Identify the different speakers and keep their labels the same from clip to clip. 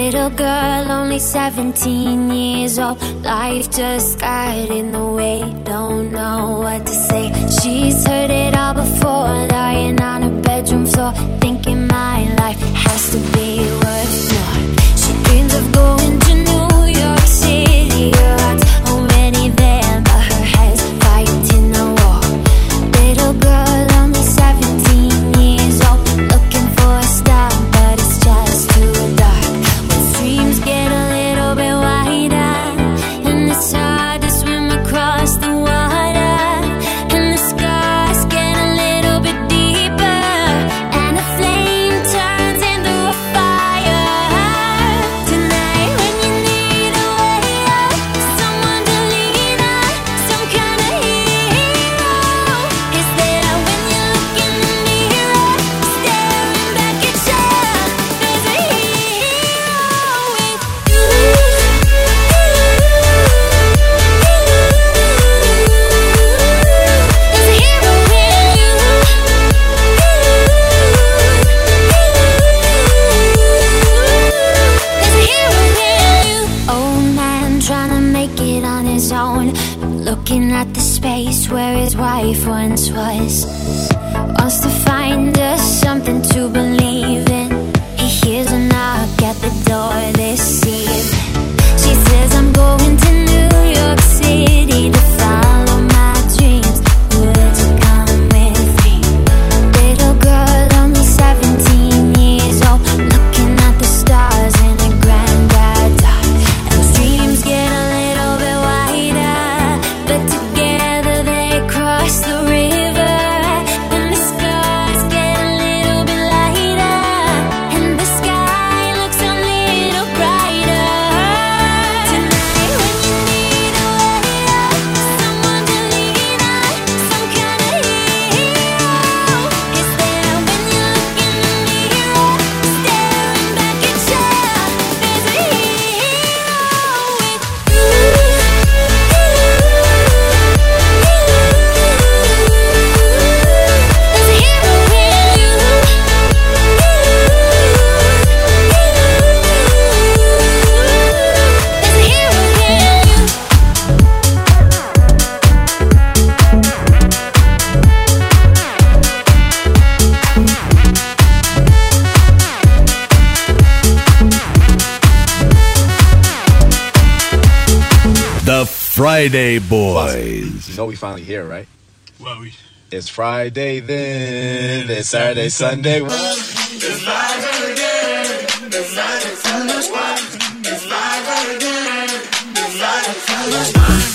Speaker 1: Little girl, only 17 years old. Life just got in the way, don't know what to say. She's heard it all before, lying on her bedroom floor, thinking my life has to be worth more. She dreams of going to New York City. zone. Looking at the space where his wife once was. Wants to find us something to believe in. He hears a knock at the door this eve. She says, I'm going to New York City to
Speaker 2: find. Friday, boys.
Speaker 3: You know we finally here, right?
Speaker 4: Well, we.
Speaker 3: It's Friday then. It's Saturday, Sunday.
Speaker 5: It's live again. It's live again. It's live again. It's
Speaker 4: live again.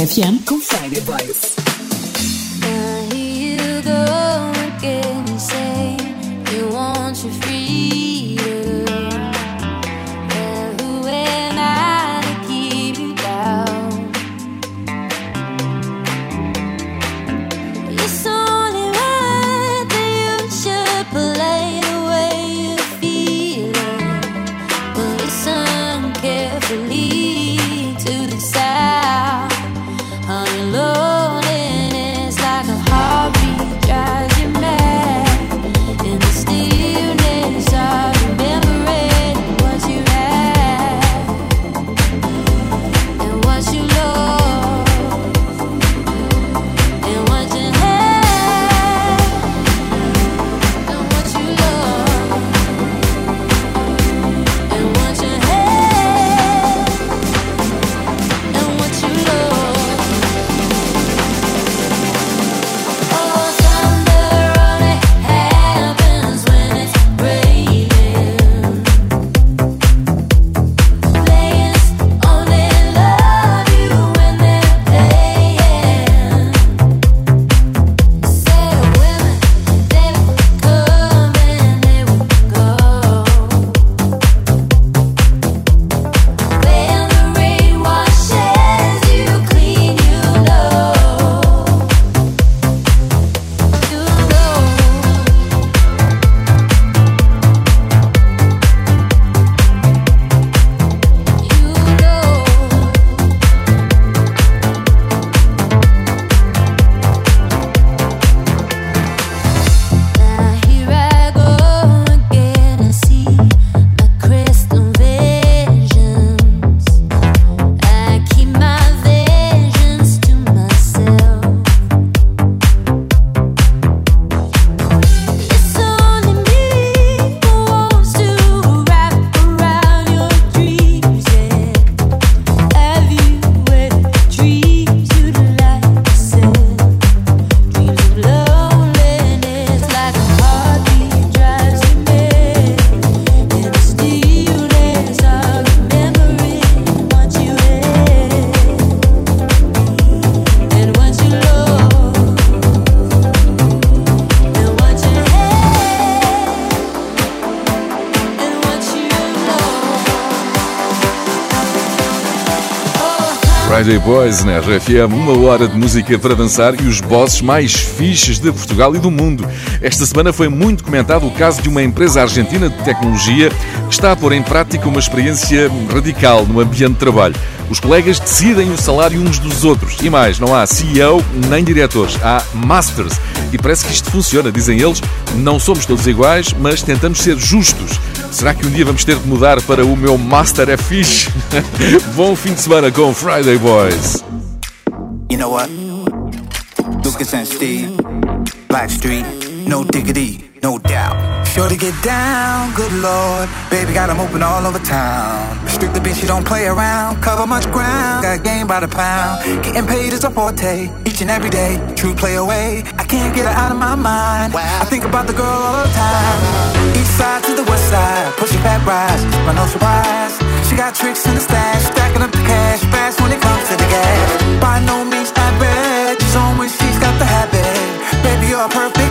Speaker 4: RFM Friday Boys
Speaker 6: na RFM, uma hora de música para dançar e os bosses mais fixes de Portugal e do mundo. Esta semana foi muito comentado o caso de uma empresa argentina de tecnologia que está a pôr em prática uma experiência radical no ambiente de trabalho. Os colegas decidem o salário uns dos outros. E mais, não há CEO nem diretores, há masters. E parece que isto funciona, dizem eles. Não somos todos iguais, mas tentamos ser justos. Será que um dia vamos ter de mudar para o meu Master é fixe? Bom fim de semana com Friday Boys. You know what? Lucas and Steve, Blackstreet, no diggity, no doubt. Sure to get down, good lord. Baby got them open all over town. Strictly bitch, you don't play around. Cover much ground, got game by the pound. Getting paid is a forte, each and every day. True play away, I can't get her out of my mind. I think about the girl all the time. East side to the west side, pushing back rise, but no surprise. She got tricks in the stash, stacking up the cash, fast when it comes to the gas. By no means average, she's on when she's got the habit. Baby, you're perfect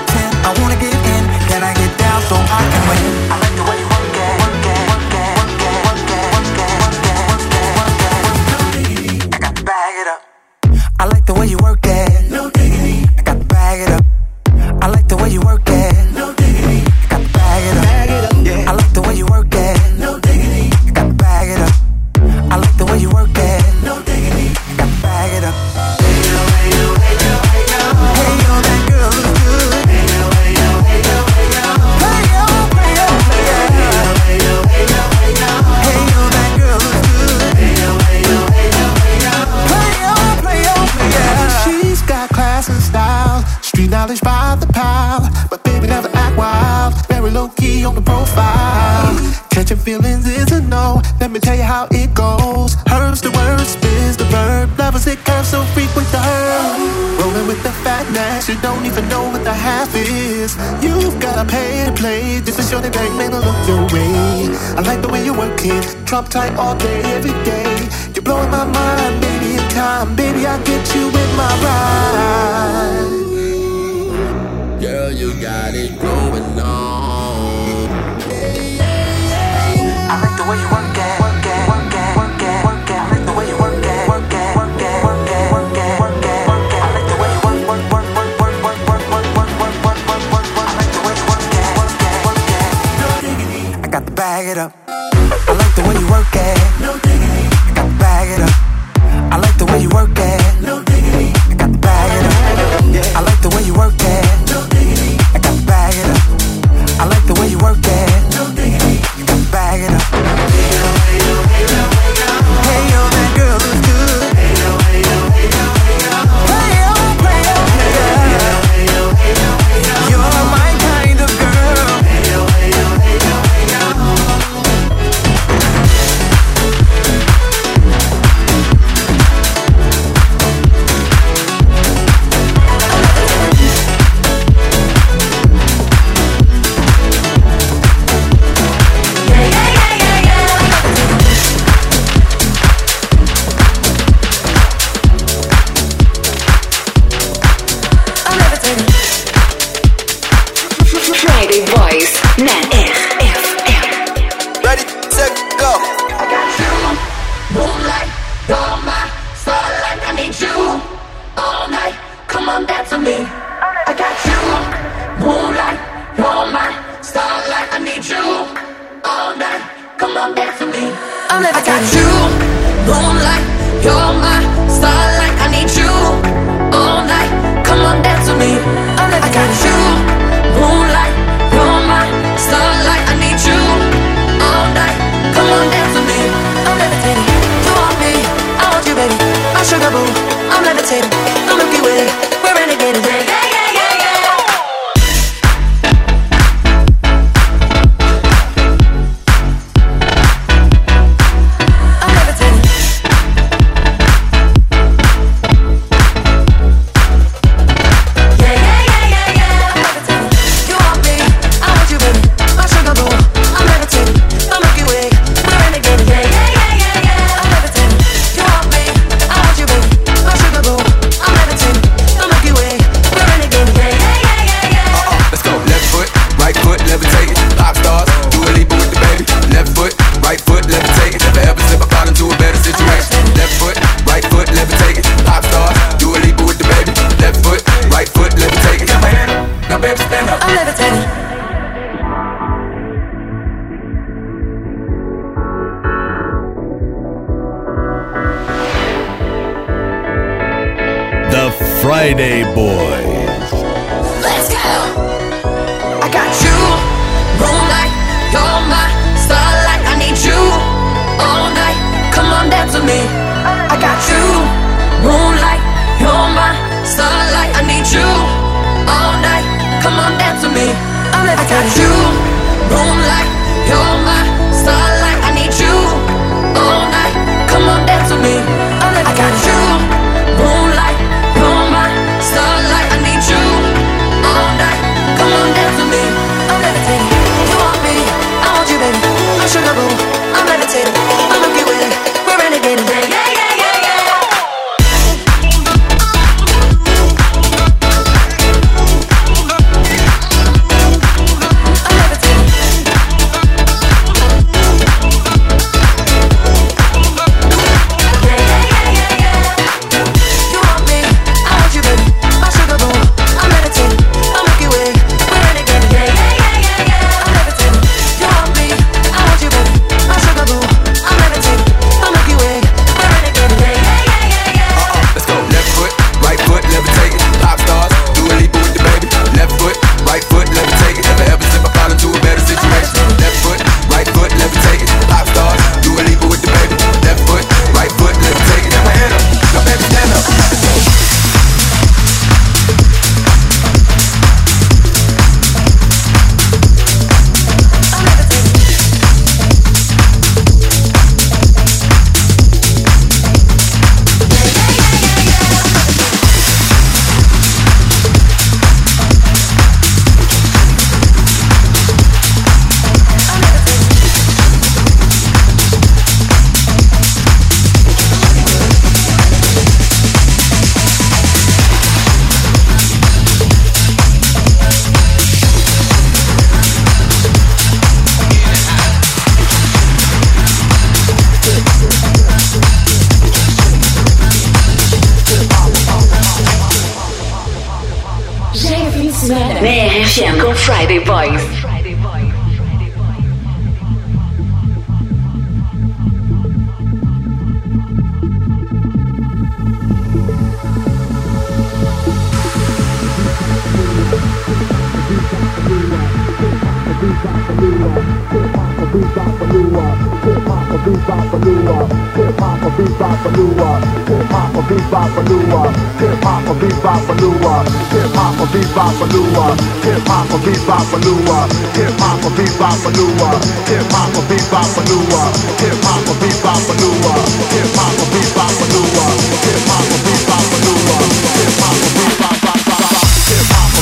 Speaker 7: bebop balua, hip hop a bebop balua, hip hop a bebop balua, hip hop a bebop balua, hip hop a bebop balua, hip hop a bebop balua, hip hop a
Speaker 8: bebop balua,
Speaker 2: hip hop a
Speaker 8: bebop balua, hip hop a bebop balua, Hip hop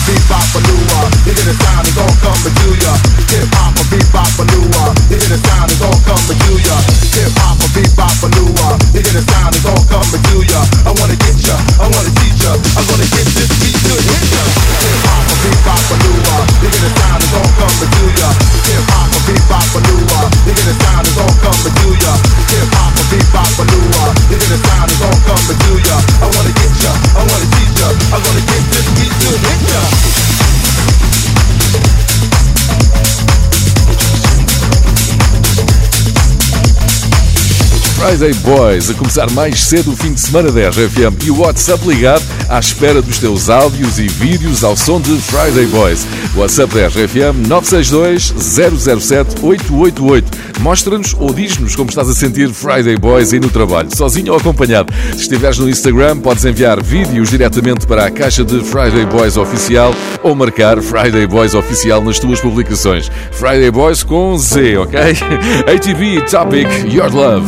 Speaker 8: a sound it's all coming to ya, hip hop a bebop balua, you get a sound it's all coming to ya, hip hop a bebop balua, you get a sound it's all coming to ya, I wanna get ya, I
Speaker 4: wanna teach Friday Boys,
Speaker 9: a começar mais cedo o fim de semana da RFM e o WhatsApp ligado à espera dos teus áudios e vídeos ao som de Friday Boys. WhatsApp da RFM 962 007 888. Mostra-nos ou diz-nos como estás a sentir Friday Boys aí no trabalho, sozinho ou acompanhado. Se estiveres no Instagram, podes enviar vídeos diretamente para a caixa de Friday Boys Oficial ou marcar Friday Boys Oficial nas tuas publicações. Friday Boys com Z, ok? ATV Topic Your Love.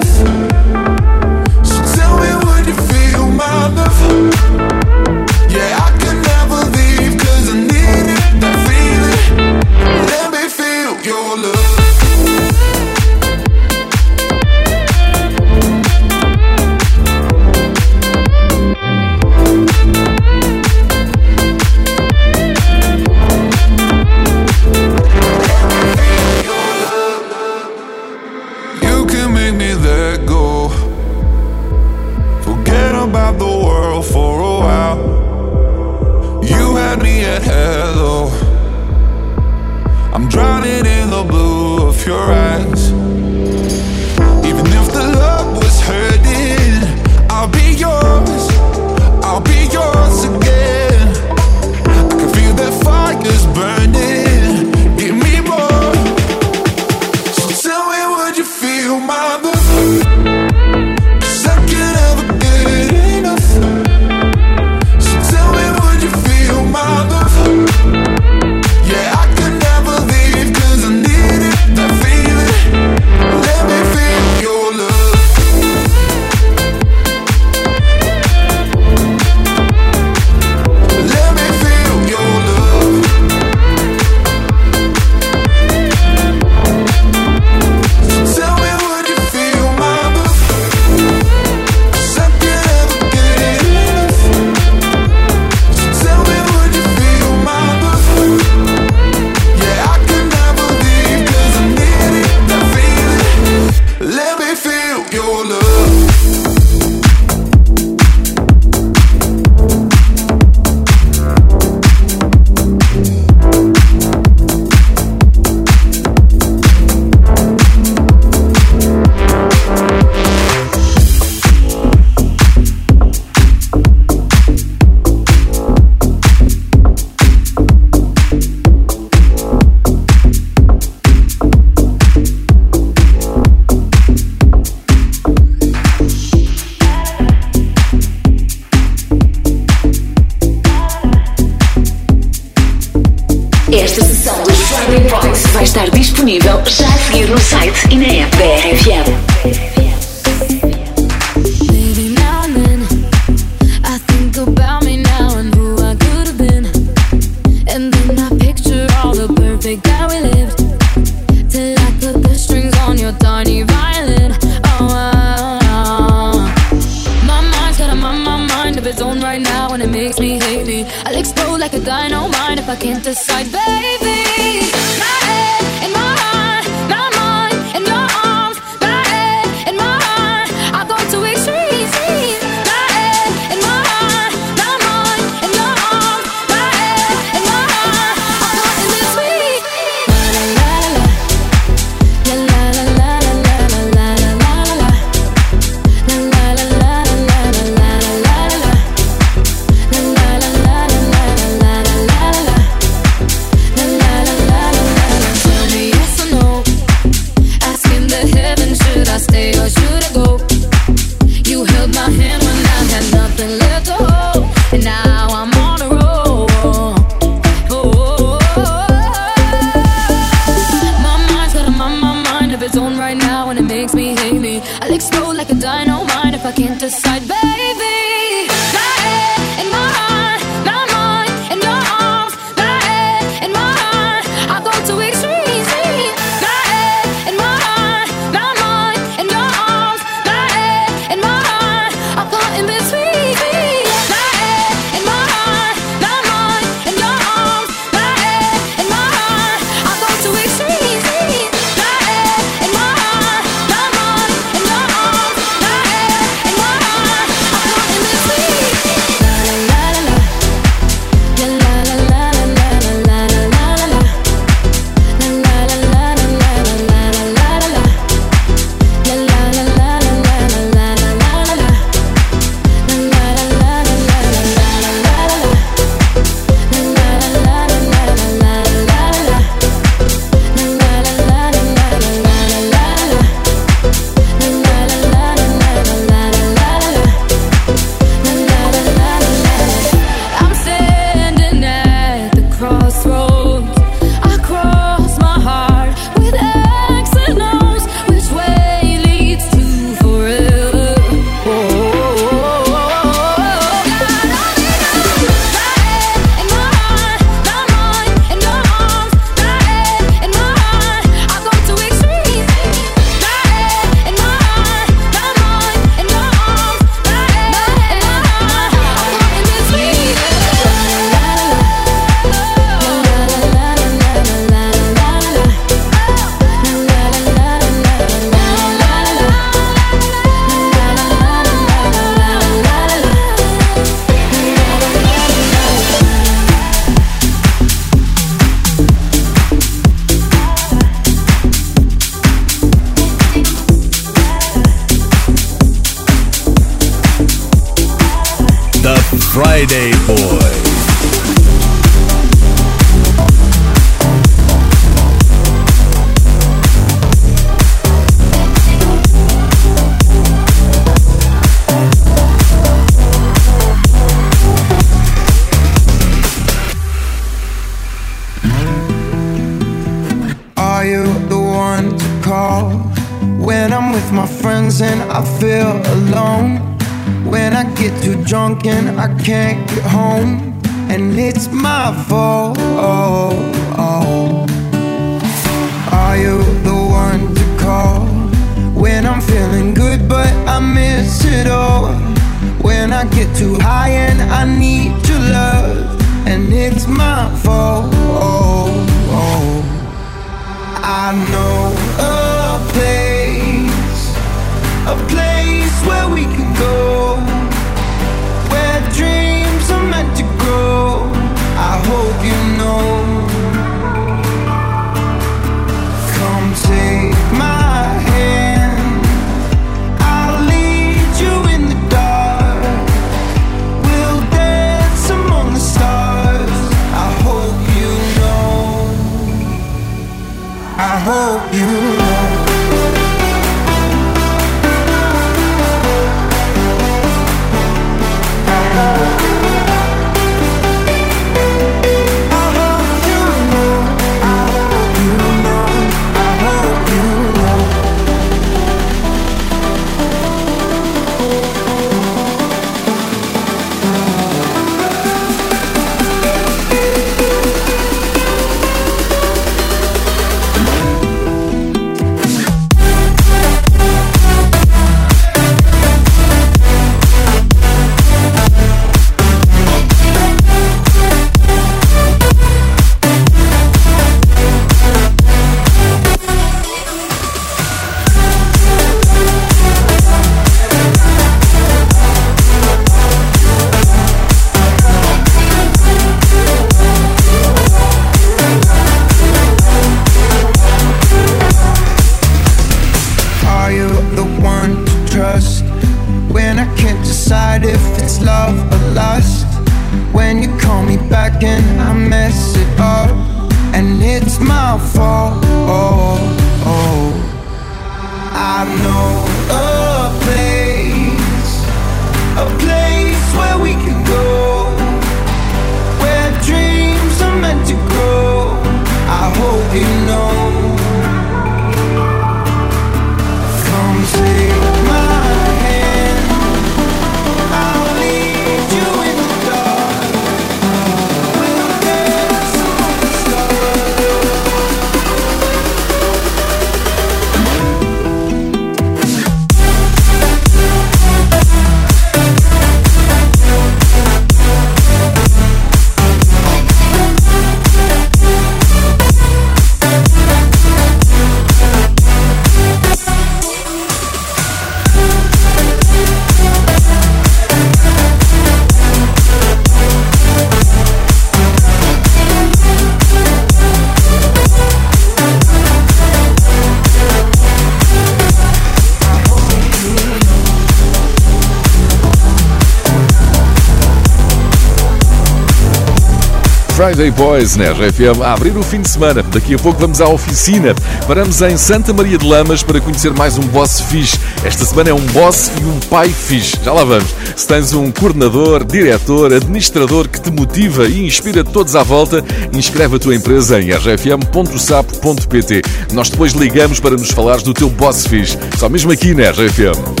Speaker 2: Friday Boys
Speaker 10: na RFM a abrir o fim de semana. Daqui a pouco vamos à oficina. Paramos em Santa Maria de Lamas para conhecer mais um boss fixe. Esta semana é um boss e um pai fixe. Já lá vamos. Se tens um coordenador, diretor, administrador que te motiva e inspira todos à volta, inscreve a tua empresa em rfm.sapo.pt. Nós depois ligamos para nos falares do teu boss fixe. Só mesmo aqui na RFM.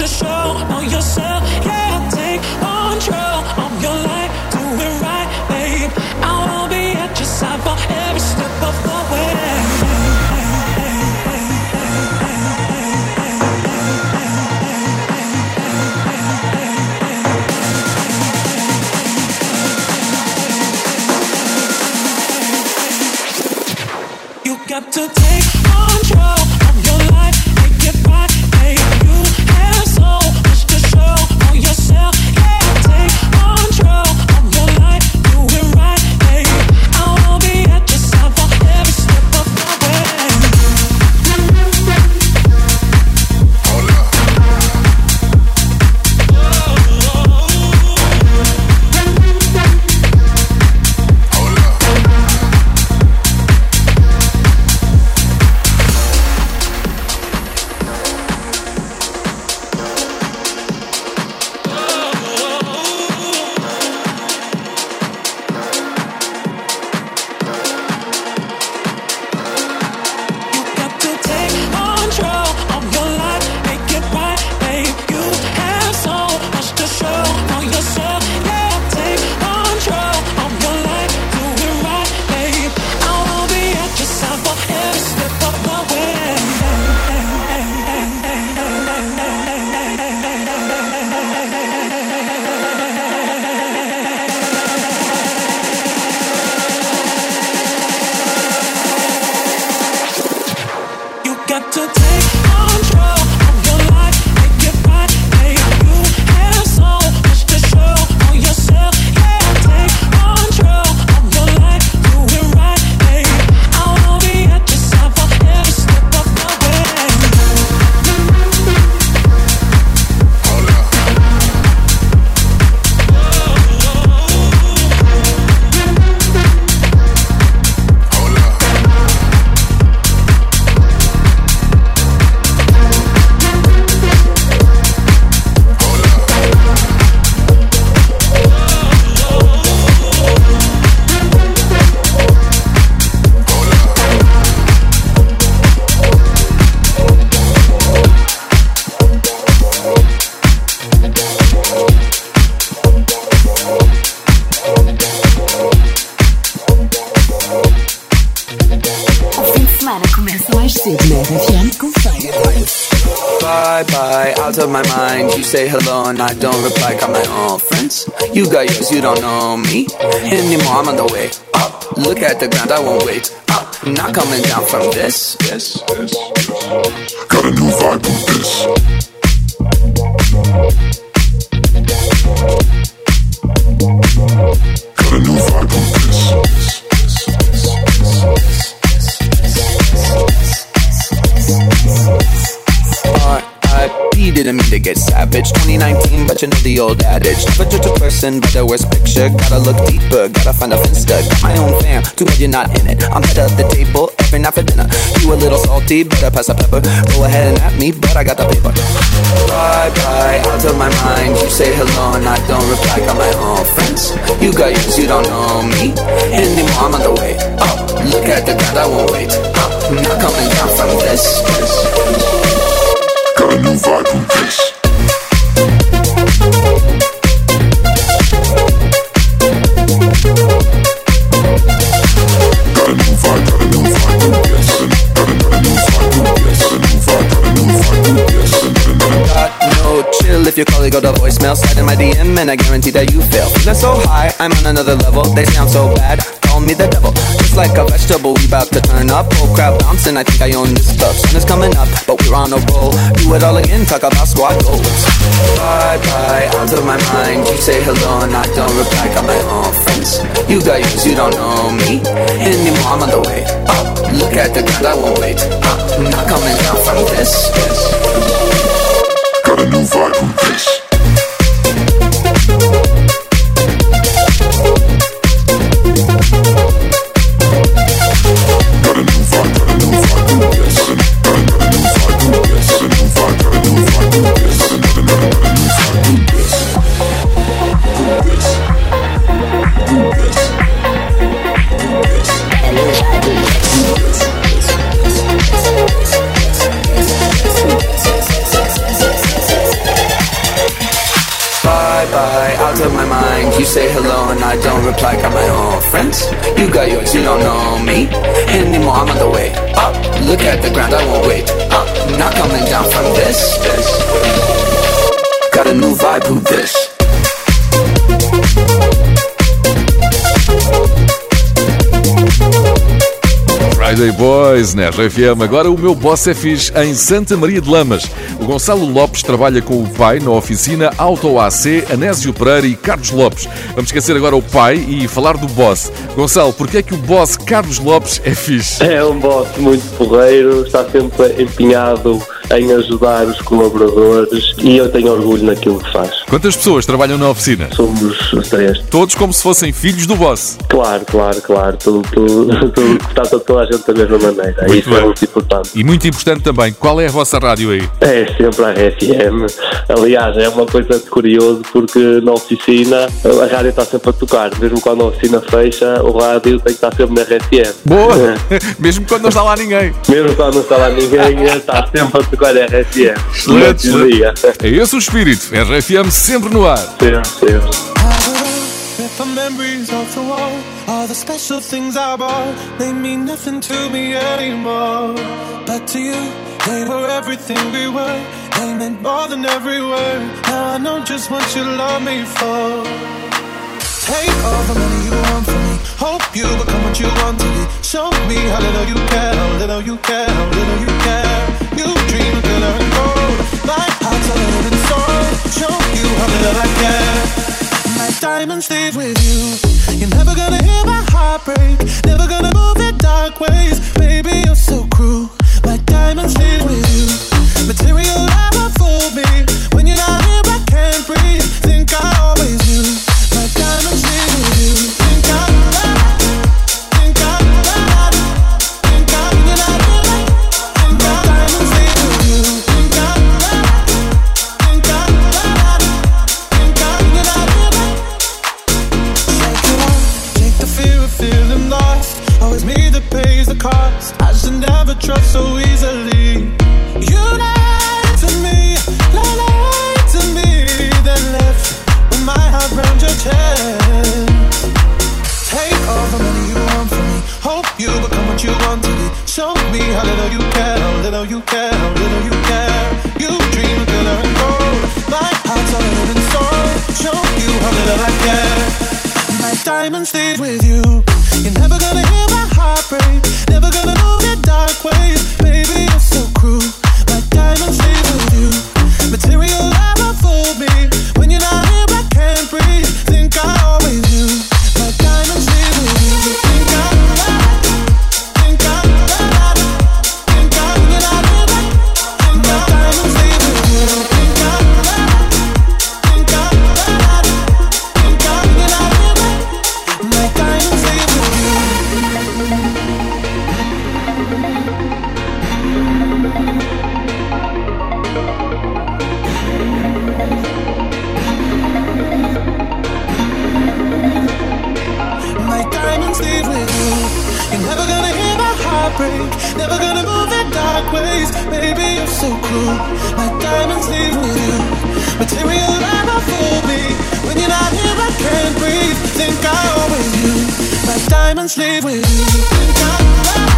Speaker 11: To show to take
Speaker 12: You got yours, you don't know me anymore. I'm on the way up. Look at the ground, I won't wait up. Not coming down from this. This, this. 2019, but you know the old adage. Never judge a person by the worst picture. Gotta look deeper, gotta find a finster. Got my own fam, too bad you're not in it. I'm head of the table every night for dinner. You a little salty, better pass the pepper. Go ahead and at me, but I got the paper. Bye bye, out of my mind. You say hello and I don't reply. Got my own friends. You got yours, you don't know me anymore. I'm on the way Oh, Look at the ground, I won't wait up. Not coming down from this.
Speaker 13: this. Got a new vibe with this.
Speaker 12: Your colleague got a voicemail. Slide in my DM and I guarantee that you fail. Feeling so high, I'm on another level. They sound so bad, call me the devil. Just like a vegetable, we about to turn up. Oh, Whole crowd bouncing, I think I own this stuff. Sun is coming up, but we're on a roll. Do it all again, talk about squad goals. Bye bye, out of my mind. You say hello and I don't reply. Got my own friends. You got yours, you don't know me anymore. I'm on the way up. Look at the ground, I won't wait up. Not coming down from this.
Speaker 13: Got a new vibe with this.
Speaker 12: You say hello and I don't reply, got my own friends. You got yours, you don't know me anymore. I'm on the way up. Look at the ground, I won't wait up. Not coming down from this. Got a new vibe, who this?
Speaker 9: Friday Boys na RFM. Agora o meu boss é fixe em Santa Maria de Lamas. O Gonçalo Lopes trabalha com o pai na oficina Auto AC, Anésio Pereira e Carlos Lopes. Vamos esquecer agora o pai e falar do boss. Gonçalo, porquê é que o boss Carlos Lopes é fixe?
Speaker 14: É um boss muito porreiro, está sempre empenhado em ajudar os colaboradores e eu tenho orgulho naquilo que faz.
Speaker 9: Quantas pessoas trabalham na oficina?
Speaker 14: Somos os três.
Speaker 9: Todos como se fossem filhos do boss.
Speaker 14: Claro, claro, claro. Tudo, tudo, tudo trata toda a gente da mesma maneira.
Speaker 9: Muito
Speaker 14: Isso é
Speaker 9: bem.
Speaker 14: muito importante.
Speaker 9: E muito importante também, qual é a vossa rádio aí?
Speaker 14: É sempre a RFM. Aliás, é uma coisa de curioso porque na oficina a rádio está sempre a tocar. Mesmo quando a oficina fecha, o rádio tem que estar sempre na RFM.
Speaker 9: Boa! Mesmo quando não está lá ninguém.
Speaker 14: Mesmo quando não está lá ninguém, está sempre a tocar a RFM.
Speaker 9: Excelente,
Speaker 14: dia.
Speaker 9: excelente. É esse o espírito. RFM sempre no ar.
Speaker 14: Sempre, sempre.
Speaker 11: With the memories of the all the special things I bought, they mean nothing to me anymore. But to you, they were everything we were. They meant more than every word. Now I know just what you love me for. Take all the money you want from me. Hope you become what you want to be. Show me how little you care, how little you care, how little you care. You dream of glitter and gold. My heart's a living soul. Show you how little I care. My diamonds leave with you. You're never gonna hear my heart break. Never gonna move it dark never gonna hear my heart break. Never gonna move in dark ways. Baby, you're so cruel. My diamonds leave with you. Material never fool me. When you're not here, I can't breathe. Think I always knew. My diamonds leave with you. Think I Think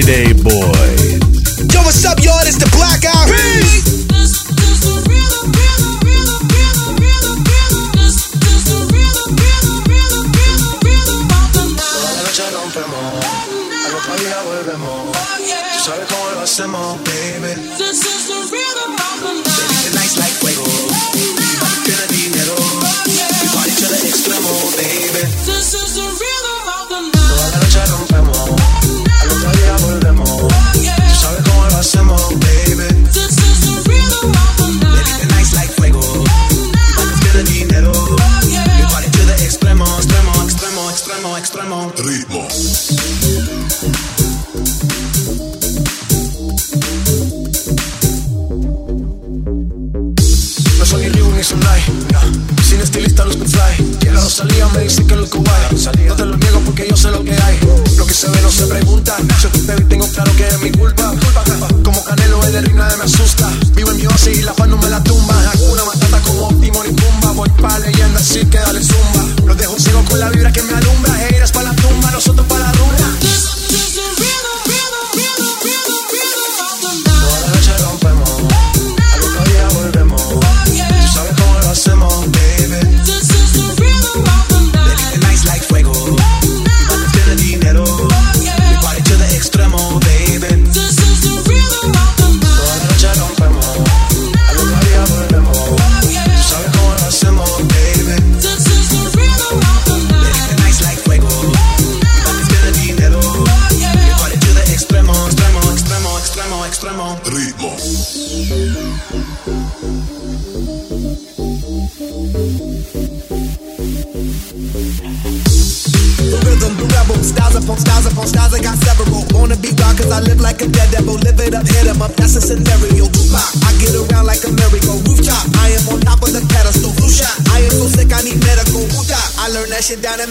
Speaker 4: Friday,
Speaker 15: boy.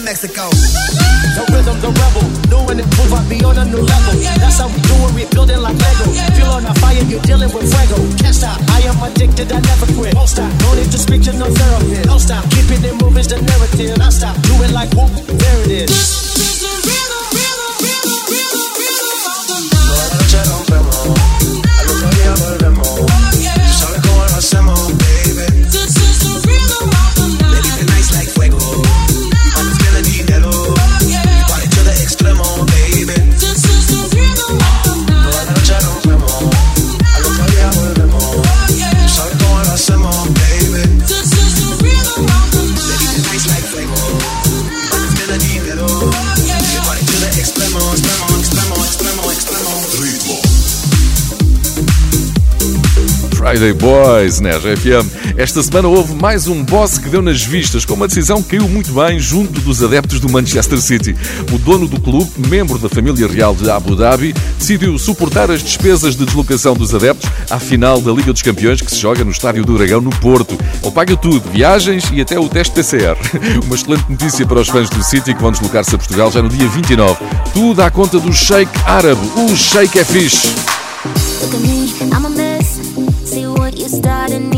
Speaker 15: Mexico.
Speaker 9: Boys na né? RFM. Esta semana houve mais um boss que deu nas vistas com uma decisão que caiu muito bem junto dos adeptos do Manchester City. O dono do clube, membro da família real de Abu Dhabi, decidiu suportar as despesas de deslocação dos adeptos à final da Liga dos Campeões que se joga no Estádio do Dragão, no Porto. Ele paga tudo, viagens e até o teste PCR. Uma excelente notícia para os fãs do City que vão deslocar-se a Portugal já no dia 29. Tudo à conta do Sheikh Árabe. O Sheikh é fixe.
Speaker 1: starting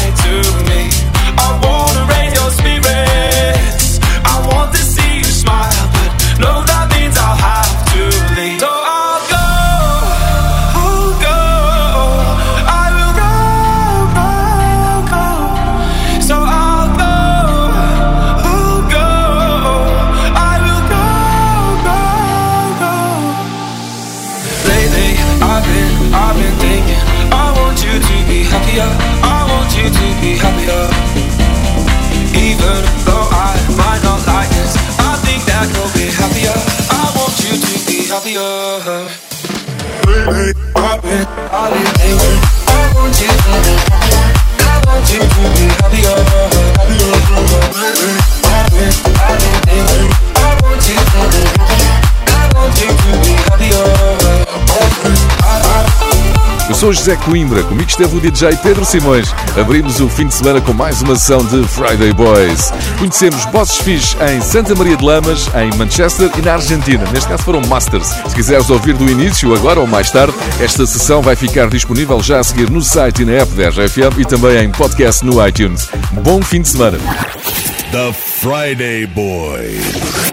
Speaker 16: I want to be able to be all just I want you to be happier.
Speaker 9: Sou José Coimbra, comigo esteve o DJ Pedro Simões. Abrimos o fim de semana com mais uma sessão de Friday Boys. Conhecemos bosses fixe em Santa Maria de Lamas, em Manchester e na Argentina. Neste caso foram Masters. Se quiseres ouvir do início, agora ou mais tarde, esta sessão vai ficar disponível já a seguir no site e na app da RFM e também em podcast no iTunes. Bom fim de semana.
Speaker 2: The Friday Boys.